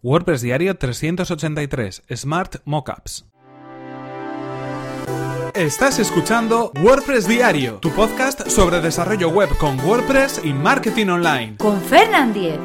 WordPress Diario 383 Smart Mockups. Estás escuchando WordPress Diario, tu podcast sobre desarrollo web con WordPress y marketing online. Con Fernand Diez.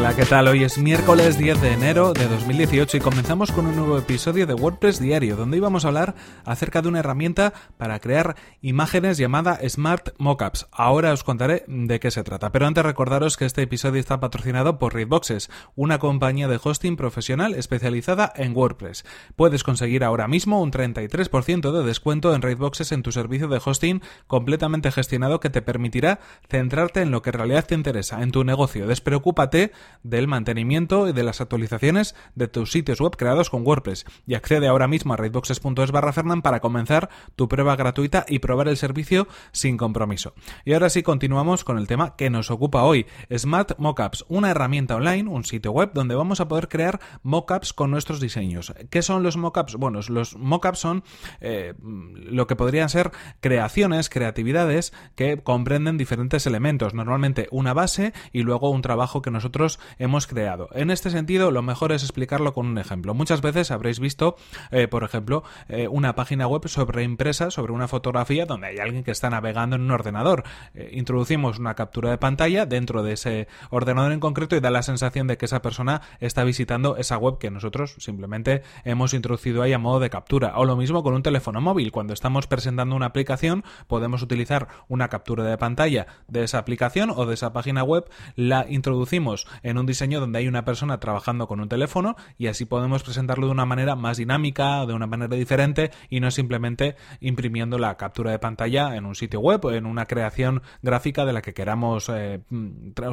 Hola, ¿qué tal? Hoy es miércoles 10 de enero de 2018 y comenzamos con un nuevo episodio de WordPress Diario, donde íbamos a hablar acerca de una herramienta para crear imágenes llamada Smart Mockups. Ahora os contaré de qué se trata, pero antes recordaros que este episodio está patrocinado por Readboxes, una compañía de hosting profesional especializada en WordPress. Puedes conseguir ahora mismo un 33% de descuento en Readboxes en tu servicio de hosting completamente gestionado que te permitirá centrarte en lo que en realidad te interesa, en tu negocio. Despreocúpate del mantenimiento y de las actualizaciones de tus sitios web creados con WordPress. Y accede ahora mismo a raidboxes.es barra Fernan para comenzar tu prueba gratuita y probar el servicio sin compromiso. Y ahora sí continuamos con el tema que nos ocupa hoy, Smart Mockups, una herramienta online, un sitio web donde vamos a poder crear mockups con nuestros diseños. ¿Qué son los mockups? Bueno, los mockups son eh, lo que podrían ser creaciones, creatividades que comprenden diferentes elementos, normalmente una base y luego un trabajo que nosotros hemos creado. En este sentido, lo mejor es explicarlo con un ejemplo. Muchas veces habréis visto, eh, por ejemplo, eh, una página web sobre impresa, sobre una fotografía donde hay alguien que está navegando en un ordenador. Eh, introducimos una captura de pantalla dentro de ese ordenador en concreto y da la sensación de que esa persona está visitando esa web que nosotros simplemente hemos introducido ahí a modo de captura. O lo mismo con un teléfono móvil. Cuando estamos presentando una aplicación, podemos utilizar una captura de pantalla de esa aplicación o de esa página web, la introducimos en un diseño donde hay una persona trabajando con un teléfono y así podemos presentarlo de una manera más dinámica, de una manera diferente y no simplemente imprimiendo la captura de pantalla en un sitio web o en una creación gráfica de la que queramos eh,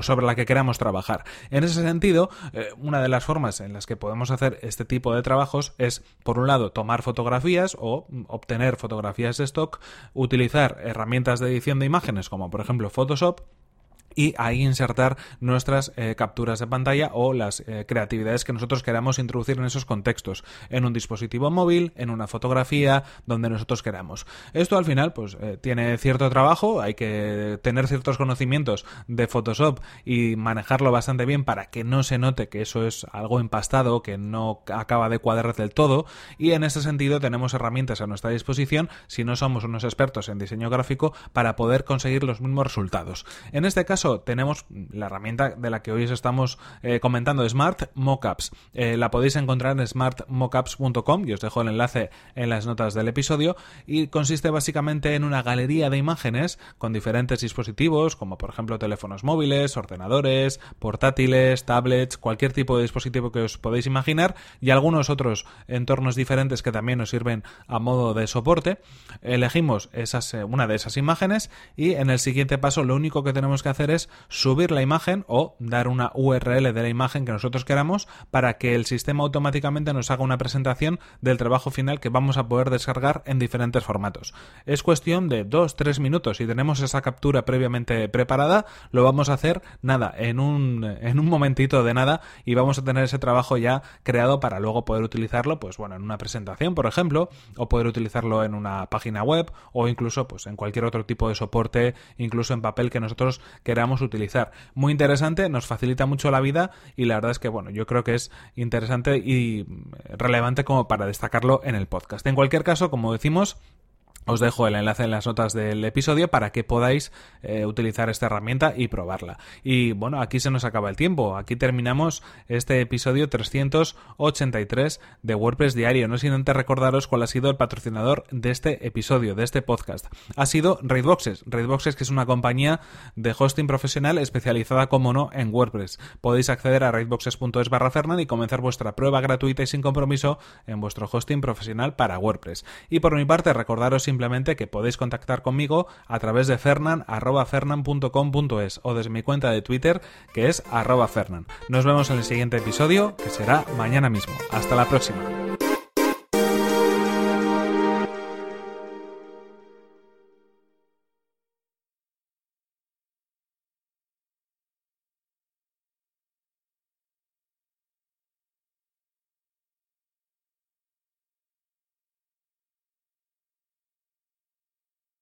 sobre la que queramos trabajar. En ese sentido, eh, una de las formas en las que podemos hacer este tipo de trabajos es, por un lado, tomar fotografías o obtener fotografías de stock, utilizar herramientas de edición de imágenes como por ejemplo Photoshop y ahí insertar nuestras eh, capturas de pantalla o las eh, creatividades que nosotros queramos introducir en esos contextos, en un dispositivo móvil, en una fotografía, donde nosotros queramos. Esto al final pues eh, tiene cierto trabajo, hay que tener ciertos conocimientos de Photoshop y manejarlo bastante bien para que no se note que eso es algo empastado, que no acaba de cuadrar del todo y en ese sentido tenemos herramientas a nuestra disposición si no somos unos expertos en diseño gráfico para poder conseguir los mismos resultados. En este caso tenemos la herramienta de la que hoy os estamos eh, comentando, Smart Mockups. Eh, la podéis encontrar en smartmockups.com y os dejo el enlace en las notas del episodio y consiste básicamente en una galería de imágenes con diferentes dispositivos como por ejemplo teléfonos móviles, ordenadores, portátiles, tablets, cualquier tipo de dispositivo que os podéis imaginar y algunos otros entornos diferentes que también nos sirven a modo de soporte. Elegimos eh, una de esas imágenes y en el siguiente paso lo único que tenemos que hacer es subir la imagen o dar una URL de la imagen que nosotros queramos para que el sistema automáticamente nos haga una presentación del trabajo final que vamos a poder descargar en diferentes formatos. Es cuestión de 2-3 minutos. Si tenemos esa captura previamente preparada, lo vamos a hacer nada, en un, en un momentito de nada y vamos a tener ese trabajo ya creado para luego poder utilizarlo, pues bueno, en una presentación, por ejemplo, o poder utilizarlo en una página web o incluso pues en cualquier otro tipo de soporte, incluso en papel que nosotros queramos utilizar. Muy interesante, nos facilita mucho la vida y la verdad es que, bueno, yo creo que es interesante y relevante como para destacarlo en el podcast. En cualquier caso, como decimos, os dejo el enlace en las notas del episodio para que podáis eh, utilizar esta herramienta y probarla. Y bueno, aquí se nos acaba el tiempo. Aquí terminamos este episodio 383 de WordPress Diario. No sin antes recordaros cuál ha sido el patrocinador de este episodio, de este podcast. Ha sido Raidboxes. Raidboxes que es una compañía de hosting profesional especializada, como no, en WordPress. Podéis acceder a raidboxes.es barra Fernand y comenzar vuestra prueba gratuita y sin compromiso en vuestro hosting profesional para WordPress. Y por mi parte, recordaros simplemente que podéis contactar conmigo a través de fernan.fernan.com.es o desde mi cuenta de Twitter que es fernan. Nos vemos en el siguiente episodio que será mañana mismo. Hasta la próxima.